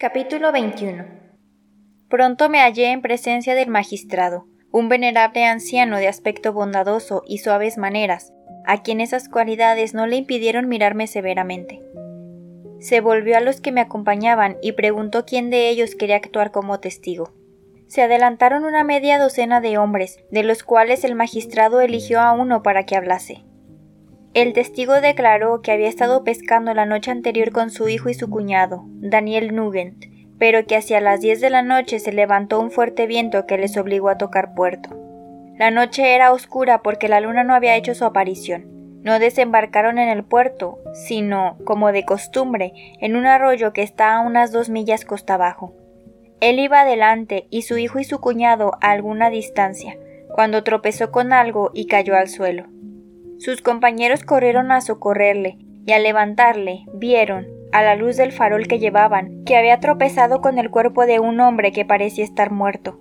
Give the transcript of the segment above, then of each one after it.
Capítulo 21 Pronto me hallé en presencia del magistrado, un venerable anciano de aspecto bondadoso y suaves maneras, a quien esas cualidades no le impidieron mirarme severamente. Se volvió a los que me acompañaban y preguntó quién de ellos quería actuar como testigo. Se adelantaron una media docena de hombres, de los cuales el magistrado eligió a uno para que hablase. El testigo declaró que había estado pescando la noche anterior con su hijo y su cuñado, Daniel Nugent, pero que hacia las diez de la noche se levantó un fuerte viento que les obligó a tocar puerto. La noche era oscura porque la luna no había hecho su aparición. No desembarcaron en el puerto, sino, como de costumbre, en un arroyo que está a unas dos millas costa abajo. Él iba adelante y su hijo y su cuñado a alguna distancia, cuando tropezó con algo y cayó al suelo. Sus compañeros corrieron a socorrerle, y al levantarle, vieron, a la luz del farol que llevaban, que había tropezado con el cuerpo de un hombre que parecía estar muerto.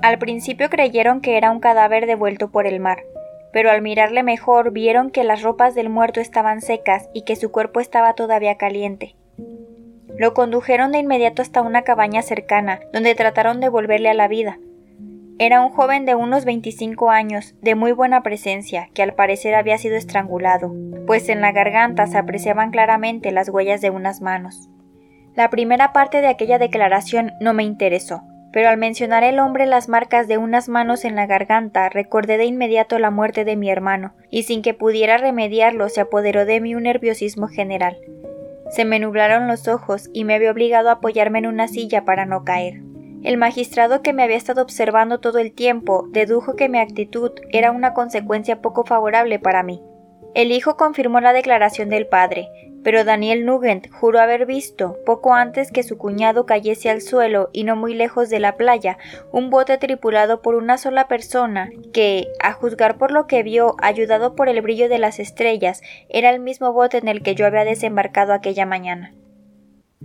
Al principio creyeron que era un cadáver devuelto por el mar, pero al mirarle mejor vieron que las ropas del muerto estaban secas y que su cuerpo estaba todavía caliente. Lo condujeron de inmediato hasta una cabaña cercana, donde trataron de volverle a la vida, era un joven de unos 25 años, de muy buena presencia, que al parecer había sido estrangulado, pues en la garganta se apreciaban claramente las huellas de unas manos. La primera parte de aquella declaración no me interesó, pero al mencionar el hombre las marcas de unas manos en la garganta recordé de inmediato la muerte de mi hermano, y sin que pudiera remediarlo se apoderó de mí un nerviosismo general. Se me nublaron los ojos y me había obligado a apoyarme en una silla para no caer. El magistrado que me había estado observando todo el tiempo dedujo que mi actitud era una consecuencia poco favorable para mí. El hijo confirmó la declaración del padre, pero Daniel Nugent juró haber visto, poco antes que su cuñado cayese al suelo y no muy lejos de la playa, un bote tripulado por una sola persona, que, a juzgar por lo que vio, ayudado por el brillo de las estrellas, era el mismo bote en el que yo había desembarcado aquella mañana.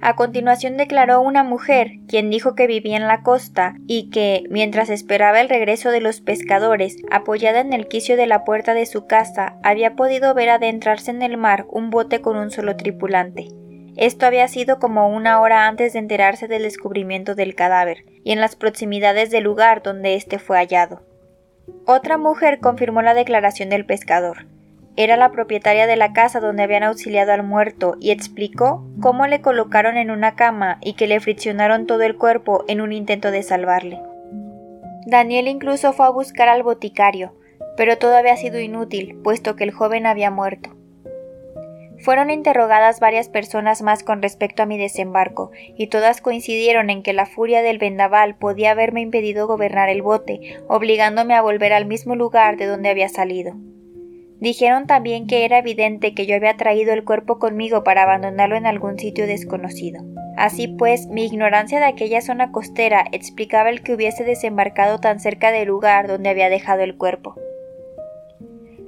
A continuación declaró una mujer, quien dijo que vivía en la costa y que, mientras esperaba el regreso de los pescadores, apoyada en el quicio de la puerta de su casa, había podido ver adentrarse en el mar un bote con un solo tripulante. Esto había sido como una hora antes de enterarse del descubrimiento del cadáver, y en las proximidades del lugar donde éste fue hallado. Otra mujer confirmó la declaración del pescador. Era la propietaria de la casa donde habían auxiliado al muerto y explicó cómo le colocaron en una cama y que le friccionaron todo el cuerpo en un intento de salvarle. Daniel incluso fue a buscar al boticario, pero todo había sido inútil, puesto que el joven había muerto. Fueron interrogadas varias personas más con respecto a mi desembarco, y todas coincidieron en que la furia del vendaval podía haberme impedido gobernar el bote, obligándome a volver al mismo lugar de donde había salido. Dijeron también que era evidente que yo había traído el cuerpo conmigo para abandonarlo en algún sitio desconocido. Así pues, mi ignorancia de aquella zona costera explicaba el que hubiese desembarcado tan cerca del lugar donde había dejado el cuerpo.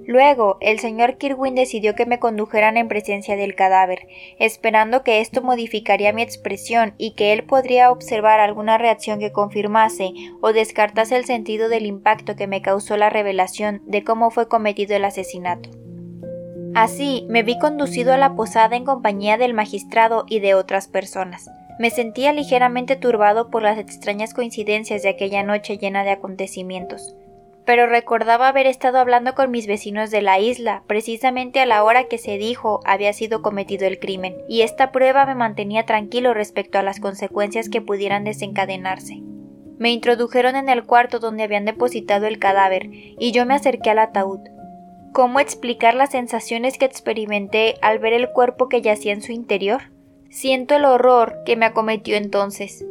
Luego, el señor Kirwin decidió que me condujeran en presencia del cadáver, esperando que esto modificaría mi expresión y que él podría observar alguna reacción que confirmase o descartase el sentido del impacto que me causó la revelación de cómo fue cometido el asesinato. Así, me vi conducido a la posada en compañía del magistrado y de otras personas. Me sentía ligeramente turbado por las extrañas coincidencias de aquella noche llena de acontecimientos pero recordaba haber estado hablando con mis vecinos de la isla, precisamente a la hora que se dijo había sido cometido el crimen, y esta prueba me mantenía tranquilo respecto a las consecuencias que pudieran desencadenarse. Me introdujeron en el cuarto donde habían depositado el cadáver, y yo me acerqué al ataúd. ¿Cómo explicar las sensaciones que experimenté al ver el cuerpo que yacía en su interior? Siento el horror que me acometió entonces.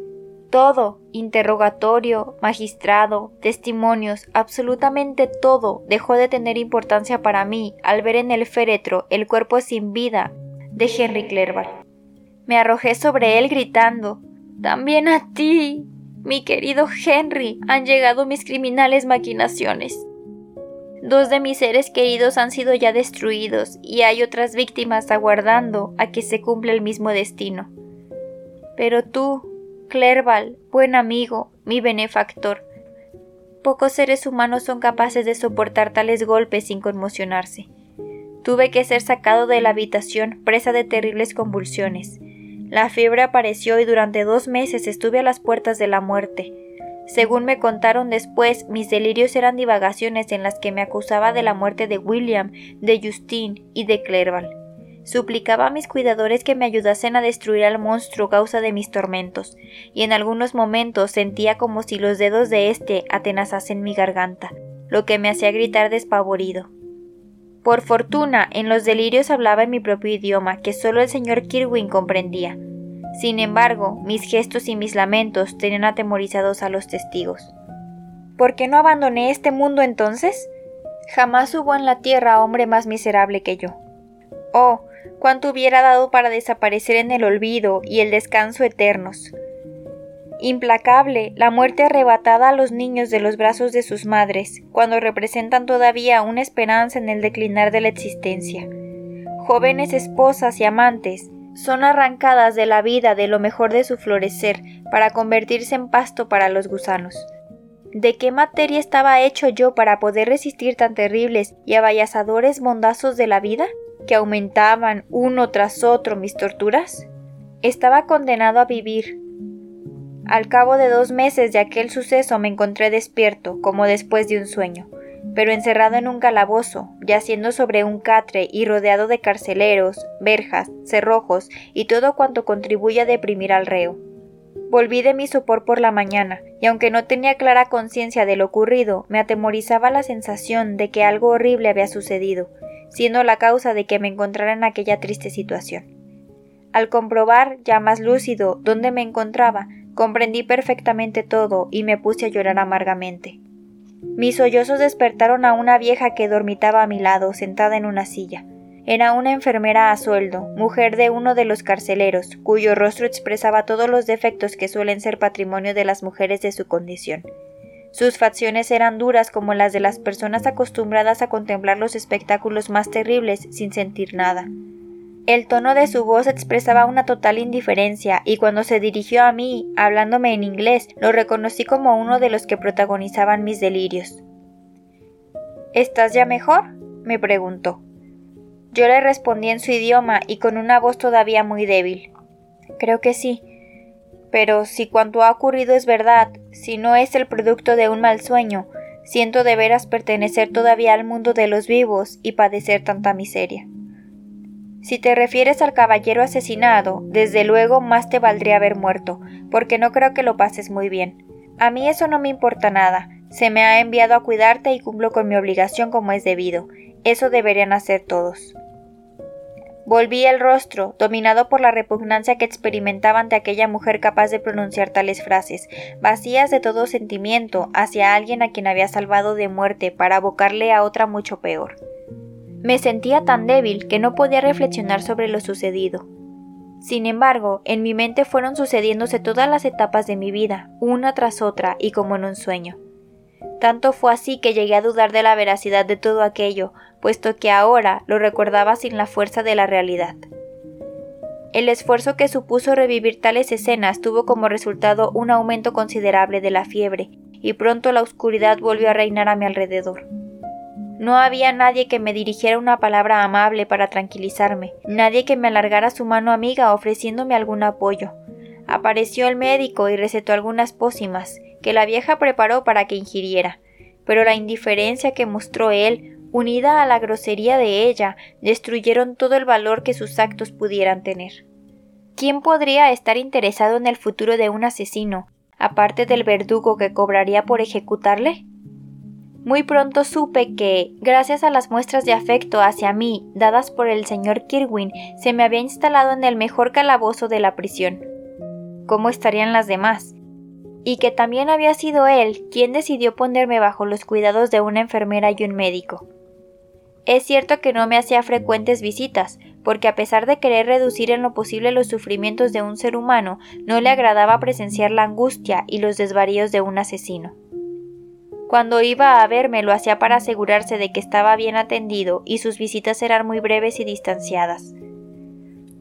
Todo, interrogatorio, magistrado, testimonios, absolutamente todo dejó de tener importancia para mí al ver en el féretro el cuerpo sin vida de Henry Clerval. Me arrojé sobre él gritando También a ti, mi querido Henry, han llegado mis criminales maquinaciones. Dos de mis seres queridos han sido ya destruidos y hay otras víctimas aguardando a que se cumpla el mismo destino. Pero tú, Clerval, buen amigo, mi benefactor. Pocos seres humanos son capaces de soportar tales golpes sin conmocionarse. Tuve que ser sacado de la habitación, presa de terribles convulsiones. La fiebre apareció y durante dos meses estuve a las puertas de la muerte. Según me contaron después, mis delirios eran divagaciones en las que me acusaba de la muerte de William, de Justine y de Clerval. Suplicaba a mis cuidadores que me ayudasen a destruir al monstruo causa de mis tormentos, y en algunos momentos sentía como si los dedos de éste atenazasen mi garganta, lo que me hacía gritar despavorido. Por fortuna, en los delirios hablaba en mi propio idioma, que solo el señor Kirwin comprendía. Sin embargo, mis gestos y mis lamentos tenían atemorizados a los testigos. ¿Por qué no abandoné este mundo entonces? Jamás hubo en la tierra hombre más miserable que yo. Oh, cuánto hubiera dado para desaparecer en el olvido y el descanso eternos. Implacable, la muerte arrebatada a los niños de los brazos de sus madres, cuando representan todavía una esperanza en el declinar de la existencia. Jóvenes esposas y amantes son arrancadas de la vida de lo mejor de su florecer para convertirse en pasto para los gusanos. ¿De qué materia estaba hecho yo para poder resistir tan terribles y abayazadores mondazos de la vida? Que aumentaban uno tras otro mis torturas? Estaba condenado a vivir. Al cabo de dos meses de aquel suceso me encontré despierto, como después de un sueño, pero encerrado en un calabozo, yaciendo sobre un catre y rodeado de carceleros, verjas, cerrojos y todo cuanto contribuye a deprimir al reo. Volví de mi sopor por la mañana, y aunque no tenía clara conciencia de lo ocurrido, me atemorizaba la sensación de que algo horrible había sucedido, siendo la causa de que me encontrara en aquella triste situación. Al comprobar, ya más lúcido, dónde me encontraba, comprendí perfectamente todo y me puse a llorar amargamente. Mis sollozos despertaron a una vieja que dormitaba a mi lado, sentada en una silla. Era una enfermera a sueldo, mujer de uno de los carceleros, cuyo rostro expresaba todos los defectos que suelen ser patrimonio de las mujeres de su condición. Sus facciones eran duras como las de las personas acostumbradas a contemplar los espectáculos más terribles sin sentir nada. El tono de su voz expresaba una total indiferencia, y cuando se dirigió a mí, hablándome en inglés, lo reconocí como uno de los que protagonizaban mis delirios. ¿Estás ya mejor? me preguntó. Yo le respondí en su idioma y con una voz todavía muy débil. Creo que sí. Pero si cuanto ha ocurrido es verdad, si no es el producto de un mal sueño, siento de veras pertenecer todavía al mundo de los vivos y padecer tanta miseria. Si te refieres al caballero asesinado, desde luego más te valdría haber muerto, porque no creo que lo pases muy bien. A mí eso no me importa nada, se me ha enviado a cuidarte y cumplo con mi obligación como es debido, eso deberían hacer todos. Volví el rostro, dominado por la repugnancia que experimentaba ante aquella mujer capaz de pronunciar tales frases, vacías de todo sentimiento hacia alguien a quien había salvado de muerte para abocarle a otra mucho peor. Me sentía tan débil que no podía reflexionar sobre lo sucedido. Sin embargo, en mi mente fueron sucediéndose todas las etapas de mi vida, una tras otra y como en un sueño. Tanto fue así que llegué a dudar de la veracidad de todo aquello, puesto que ahora lo recordaba sin la fuerza de la realidad. El esfuerzo que supuso revivir tales escenas tuvo como resultado un aumento considerable de la fiebre, y pronto la oscuridad volvió a reinar a mi alrededor. No había nadie que me dirigiera una palabra amable para tranquilizarme, nadie que me alargara su mano amiga ofreciéndome algún apoyo. Apareció el médico y recetó algunas pócimas, que la vieja preparó para que ingiriera, pero la indiferencia que mostró él, unida a la grosería de ella, destruyeron todo el valor que sus actos pudieran tener. ¿Quién podría estar interesado en el futuro de un asesino, aparte del verdugo que cobraría por ejecutarle? Muy pronto supe que, gracias a las muestras de afecto hacia mí dadas por el señor Kirwin, se me había instalado en el mejor calabozo de la prisión. ¿Cómo estarían las demás? Y que también había sido él quien decidió ponerme bajo los cuidados de una enfermera y un médico. Es cierto que no me hacía frecuentes visitas, porque a pesar de querer reducir en lo posible los sufrimientos de un ser humano, no le agradaba presenciar la angustia y los desvaríos de un asesino. Cuando iba a verme lo hacía para asegurarse de que estaba bien atendido y sus visitas eran muy breves y distanciadas.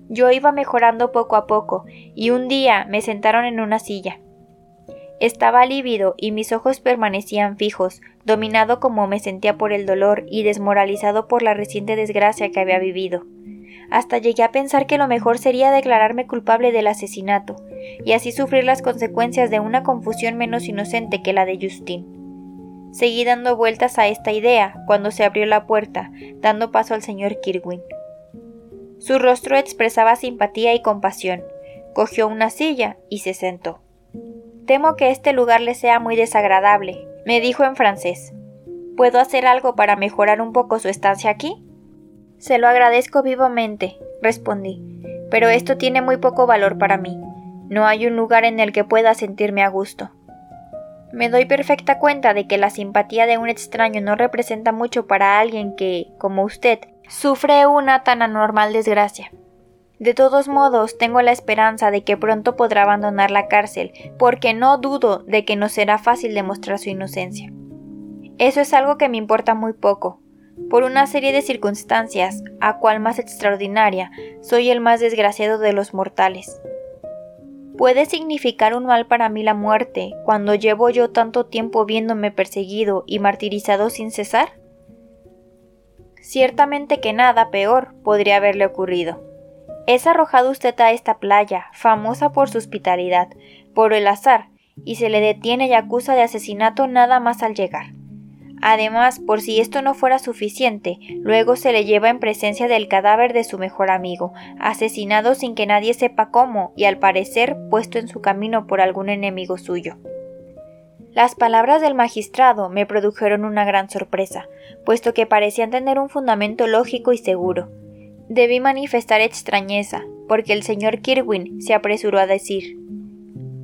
Yo iba mejorando poco a poco, y un día me sentaron en una silla. Estaba lívido y mis ojos permanecían fijos, dominado como me sentía por el dolor y desmoralizado por la reciente desgracia que había vivido. Hasta llegué a pensar que lo mejor sería declararme culpable del asesinato, y así sufrir las consecuencias de una confusión menos inocente que la de Justin. Seguí dando vueltas a esta idea cuando se abrió la puerta, dando paso al señor Kirwin. Su rostro expresaba simpatía y compasión. Cogió una silla y se sentó. Temo que este lugar le sea muy desagradable, me dijo en francés. ¿Puedo hacer algo para mejorar un poco su estancia aquí? Se lo agradezco vivamente, respondí, pero esto tiene muy poco valor para mí. No hay un lugar en el que pueda sentirme a gusto. Me doy perfecta cuenta de que la simpatía de un extraño no representa mucho para alguien que, como usted, sufre una tan anormal desgracia. De todos modos, tengo la esperanza de que pronto podrá abandonar la cárcel, porque no dudo de que no será fácil demostrar su inocencia. Eso es algo que me importa muy poco. Por una serie de circunstancias, a cual más extraordinaria, soy el más desgraciado de los mortales. ¿Puede significar un mal para mí la muerte cuando llevo yo tanto tiempo viéndome perseguido y martirizado sin cesar? Ciertamente que nada peor podría haberle ocurrido. Es arrojado usted a esta playa, famosa por su hospitalidad, por el azar, y se le detiene y acusa de asesinato nada más al llegar. Además, por si esto no fuera suficiente, luego se le lleva en presencia del cadáver de su mejor amigo, asesinado sin que nadie sepa cómo y al parecer puesto en su camino por algún enemigo suyo. Las palabras del magistrado me produjeron una gran sorpresa, puesto que parecían tener un fundamento lógico y seguro. Debí manifestar extrañeza, porque el señor Kirwin se apresuró a decir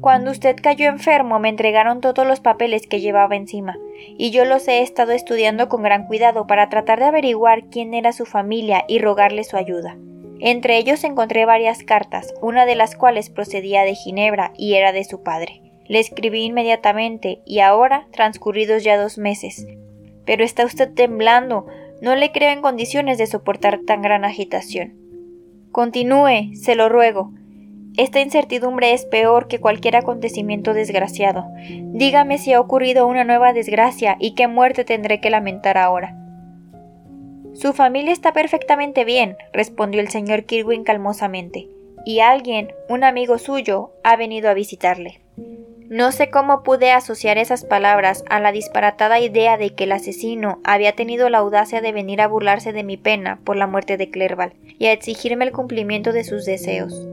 cuando usted cayó enfermo me entregaron todos los papeles que llevaba encima, y yo los he estado estudiando con gran cuidado para tratar de averiguar quién era su familia y rogarle su ayuda. Entre ellos encontré varias cartas, una de las cuales procedía de Ginebra y era de su padre. Le escribí inmediatamente y ahora, transcurridos ya dos meses. Pero está usted temblando. No le creo en condiciones de soportar tan gran agitación. Continúe, se lo ruego. Esta incertidumbre es peor que cualquier acontecimiento desgraciado. Dígame si ha ocurrido una nueva desgracia y qué muerte tendré que lamentar ahora. Su familia está perfectamente bien, respondió el señor Kirwin calmosamente, y alguien, un amigo suyo, ha venido a visitarle. No sé cómo pude asociar esas palabras a la disparatada idea de que el asesino había tenido la audacia de venir a burlarse de mi pena por la muerte de Clerval y a exigirme el cumplimiento de sus deseos.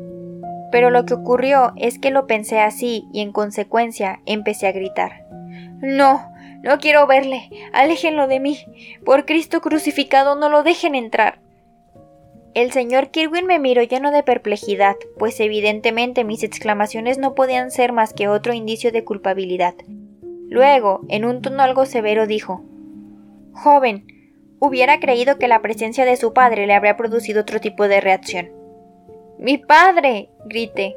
Pero lo que ocurrió es que lo pensé así y en consecuencia empecé a gritar. No, no quiero verle. Aléjenlo de mí. Por Cristo crucificado, no lo dejen entrar. El señor Kirwin me miró lleno de perplejidad, pues evidentemente mis exclamaciones no podían ser más que otro indicio de culpabilidad. Luego, en un tono algo severo, dijo Joven, hubiera creído que la presencia de su padre le habría producido otro tipo de reacción. Mi padre. grité.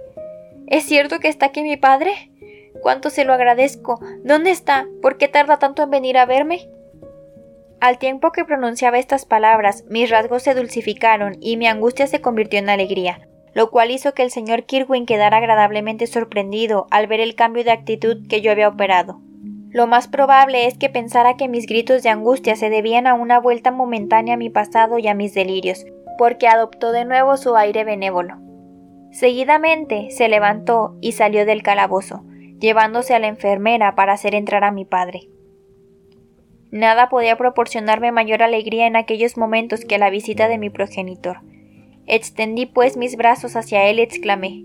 ¿Es cierto que está aquí mi padre? Cuánto se lo agradezco. ¿Dónde está? ¿Por qué tarda tanto en venir a verme? Al tiempo que pronunciaba estas palabras, mis rasgos se dulcificaron y mi angustia se convirtió en alegría, lo cual hizo que el señor Kirwin quedara agradablemente sorprendido al ver el cambio de actitud que yo había operado. Lo más probable es que pensara que mis gritos de angustia se debían a una vuelta momentánea a mi pasado y a mis delirios, porque adoptó de nuevo su aire benévolo. Seguidamente se levantó y salió del calabozo, llevándose a la enfermera para hacer entrar a mi padre. Nada podía proporcionarme mayor alegría en aquellos momentos que la visita de mi progenitor. Extendí pues mis brazos hacia él y exclamé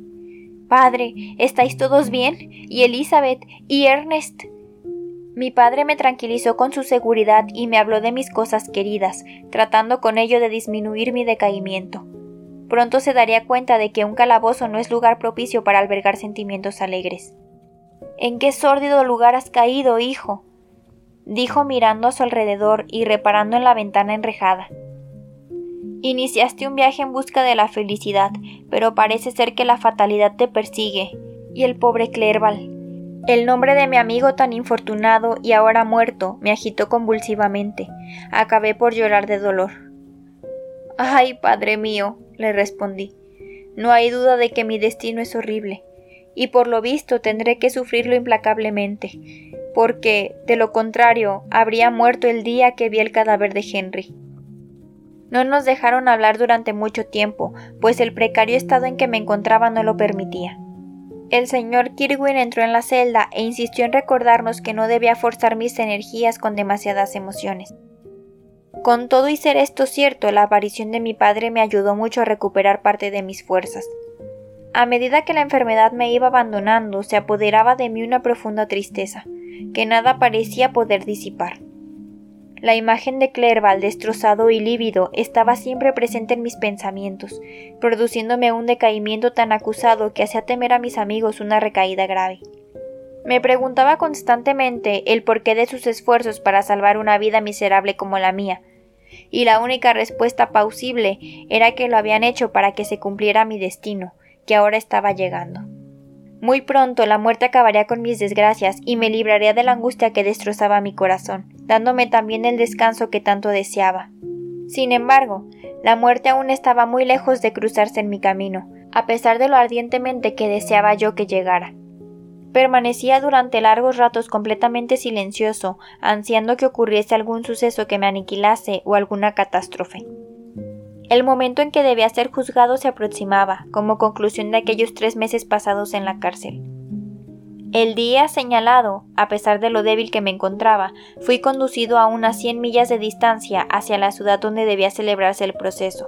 Padre, ¿estáis todos bien? ¿Y Elizabeth? ¿Y Ernest? Mi padre me tranquilizó con su seguridad y me habló de mis cosas queridas, tratando con ello de disminuir mi decaimiento. Pronto se daría cuenta de que un calabozo no es lugar propicio para albergar sentimientos alegres. ¿En qué sórdido lugar has caído, hijo? Dijo mirando a su alrededor y reparando en la ventana enrejada. Iniciaste un viaje en busca de la felicidad, pero parece ser que la fatalidad te persigue. Y el pobre Clerval. El nombre de mi amigo tan infortunado y ahora muerto me agitó convulsivamente. Acabé por llorar de dolor. Ay, padre mío, le respondí. No hay duda de que mi destino es horrible, y por lo visto tendré que sufrirlo implacablemente porque, de lo contrario, habría muerto el día que vi el cadáver de Henry. No nos dejaron hablar durante mucho tiempo, pues el precario estado en que me encontraba no lo permitía. El señor Kirwin entró en la celda e insistió en recordarnos que no debía forzar mis energías con demasiadas emociones. Con todo y ser esto cierto, la aparición de mi padre me ayudó mucho a recuperar parte de mis fuerzas. A medida que la enfermedad me iba abandonando, se apoderaba de mí una profunda tristeza que nada parecía poder disipar. La imagen de Clerval destrozado y lívido estaba siempre presente en mis pensamientos, produciéndome un decaimiento tan acusado que hacía temer a mis amigos una recaída grave. Me preguntaba constantemente el porqué de sus esfuerzos para salvar una vida miserable como la mía, y la única respuesta plausible era que lo habían hecho para que se cumpliera mi destino, que ahora estaba llegando. Muy pronto la muerte acabaría con mis desgracias y me libraría de la angustia que destrozaba mi corazón, dándome también el descanso que tanto deseaba. Sin embargo, la muerte aún estaba muy lejos de cruzarse en mi camino, a pesar de lo ardientemente que deseaba yo que llegara. Permanecía durante largos ratos completamente silencioso, ansiando que ocurriese algún suceso que me aniquilase o alguna catástrofe. El momento en que debía ser juzgado se aproximaba, como conclusión de aquellos tres meses pasados en la cárcel. El día señalado, a pesar de lo débil que me encontraba, fui conducido a unas cien millas de distancia hacia la ciudad donde debía celebrarse el proceso.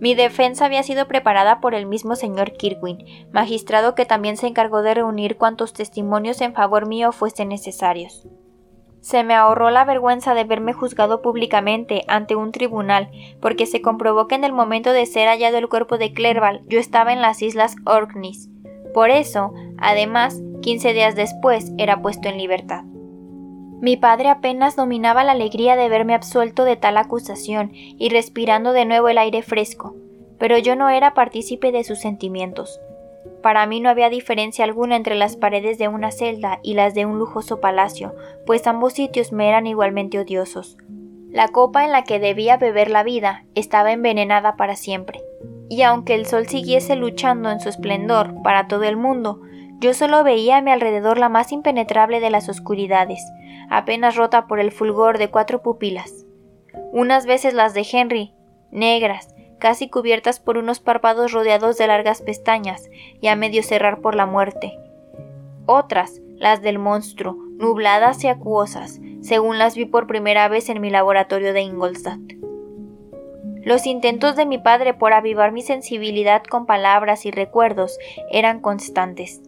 Mi defensa había sido preparada por el mismo señor Kirwin, magistrado que también se encargó de reunir cuantos testimonios en favor mío fuesen necesarios. Se me ahorró la vergüenza de verme juzgado públicamente ante un tribunal, porque se comprobó que en el momento de ser hallado el cuerpo de Clerval yo estaba en las islas Orkneys. Por eso, además, quince días después era puesto en libertad. Mi padre apenas dominaba la alegría de verme absuelto de tal acusación y respirando de nuevo el aire fresco, pero yo no era partícipe de sus sentimientos. Para mí no había diferencia alguna entre las paredes de una celda y las de un lujoso palacio, pues ambos sitios me eran igualmente odiosos. La copa en la que debía beber la vida estaba envenenada para siempre, y aunque el sol siguiese luchando en su esplendor para todo el mundo, yo solo veía a mi alrededor la más impenetrable de las oscuridades, apenas rota por el fulgor de cuatro pupilas. Unas veces las de Henry, negras, casi cubiertas por unos párpados rodeados de largas pestañas y a medio cerrar por la muerte. Otras, las del monstruo, nubladas y acuosas, según las vi por primera vez en mi laboratorio de Ingolstadt. Los intentos de mi padre por avivar mi sensibilidad con palabras y recuerdos eran constantes.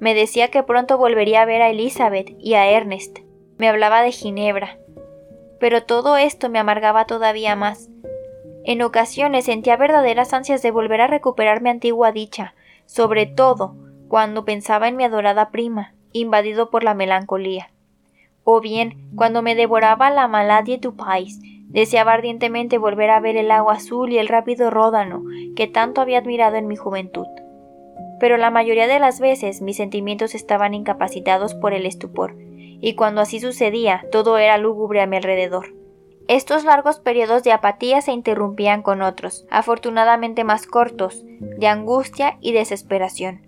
Me decía que pronto volvería a ver a Elizabeth y a Ernest. Me hablaba de Ginebra. Pero todo esto me amargaba todavía más, en ocasiones sentía verdaderas ansias de volver a recuperar mi antigua dicha, sobre todo cuando pensaba en mi adorada prima, invadido por la melancolía. O bien, cuando me devoraba la maladie du pais, Deseaba ardientemente volver a ver el agua azul y el rápido ródano que tanto había admirado en mi juventud. Pero la mayoría de las veces mis sentimientos estaban incapacitados por el estupor, y cuando así sucedía todo era lúgubre a mi alrededor. Estos largos periodos de apatía se interrumpían con otros, afortunadamente más cortos, de angustia y desesperación.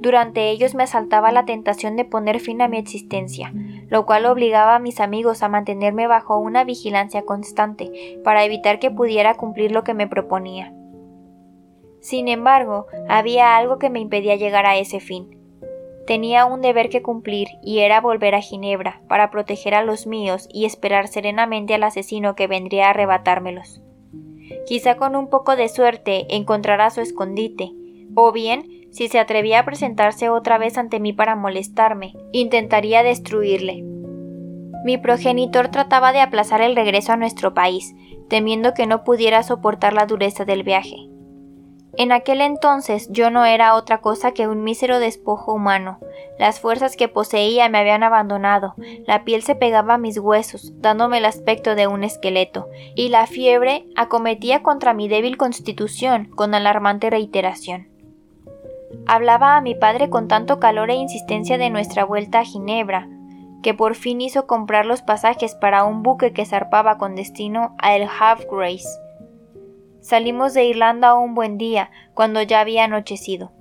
Durante ellos me asaltaba la tentación de poner fin a mi existencia, lo cual obligaba a mis amigos a mantenerme bajo una vigilancia constante para evitar que pudiera cumplir lo que me proponía. Sin embargo, había algo que me impedía llegar a ese fin. Tenía un deber que cumplir y era volver a Ginebra para proteger a los míos y esperar serenamente al asesino que vendría a arrebatármelos. Quizá con un poco de suerte encontrará su escondite, o bien si se atrevía a presentarse otra vez ante mí para molestarme, intentaría destruirle. Mi progenitor trataba de aplazar el regreso a nuestro país, temiendo que no pudiera soportar la dureza del viaje. En aquel entonces yo no era otra cosa que un mísero despojo humano. Las fuerzas que poseía me habían abandonado, la piel se pegaba a mis huesos, dándome el aspecto de un esqueleto, y la fiebre acometía contra mi débil constitución con alarmante reiteración. Hablaba a mi padre con tanto calor e insistencia de nuestra vuelta a Ginebra, que por fin hizo comprar los pasajes para un buque que zarpaba con destino a El Havre Grace. Salimos de Irlanda un buen día, cuando ya había anochecido.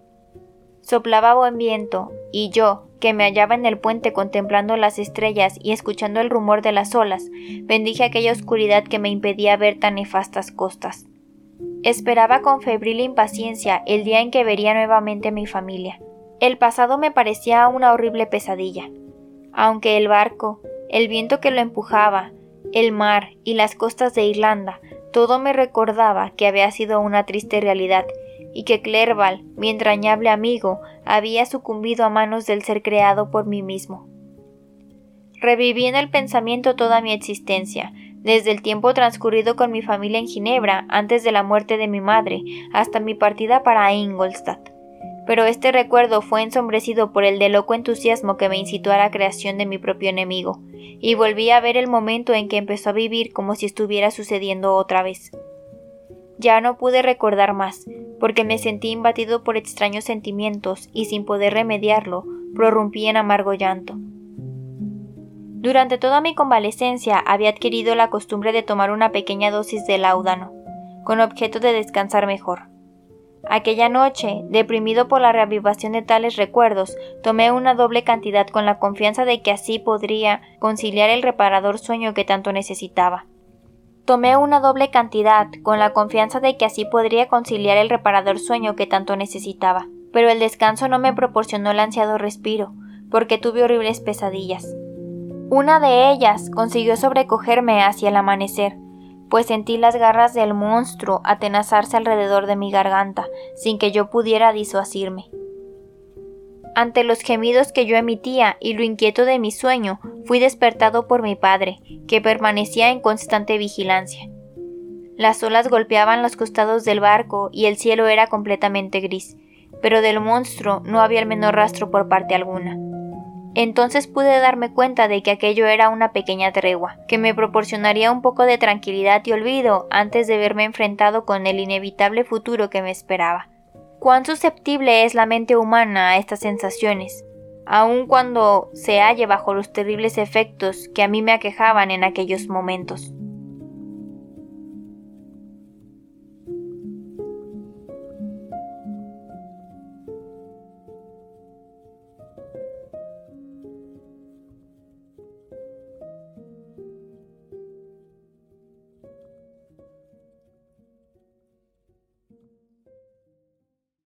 Soplaba buen viento, y yo, que me hallaba en el puente contemplando las estrellas y escuchando el rumor de las olas, bendije aquella oscuridad que me impedía ver tan nefastas costas. Esperaba con febril impaciencia el día en que vería nuevamente a mi familia. El pasado me parecía una horrible pesadilla. Aunque el barco, el viento que lo empujaba, el mar y las costas de Irlanda, todo me recordaba que había sido una triste realidad y que Clerval, mi entrañable amigo, había sucumbido a manos del ser creado por mí mismo. Reviví en el pensamiento toda mi existencia, desde el tiempo transcurrido con mi familia en Ginebra antes de la muerte de mi madre hasta mi partida para Ingolstadt. Pero este recuerdo fue ensombrecido por el de loco entusiasmo que me incitó a la creación de mi propio enemigo, y volví a ver el momento en que empezó a vivir como si estuviera sucediendo otra vez. Ya no pude recordar más, porque me sentí imbatido por extraños sentimientos y sin poder remediarlo, prorrumpí en amargo llanto. Durante toda mi convalecencia había adquirido la costumbre de tomar una pequeña dosis de láudano, con objeto de descansar mejor. Aquella noche, deprimido por la reavivación de tales recuerdos, tomé una doble cantidad con la confianza de que así podría conciliar el reparador sueño que tanto necesitaba. Tomé una doble cantidad con la confianza de que así podría conciliar el reparador sueño que tanto necesitaba, pero el descanso no me proporcionó el ansiado respiro, porque tuve horribles pesadillas. Una de ellas consiguió sobrecogerme hacia el amanecer, pues sentí las garras del monstruo atenazarse alrededor de mi garganta, sin que yo pudiera disuadirme. Ante los gemidos que yo emitía y lo inquieto de mi sueño, fui despertado por mi padre, que permanecía en constante vigilancia. Las olas golpeaban los costados del barco y el cielo era completamente gris, pero del monstruo no había el menor rastro por parte alguna. Entonces pude darme cuenta de que aquello era una pequeña tregua, que me proporcionaría un poco de tranquilidad y olvido antes de verme enfrentado con el inevitable futuro que me esperaba. Cuán susceptible es la mente humana a estas sensaciones, aun cuando se halle bajo los terribles efectos que a mí me aquejaban en aquellos momentos.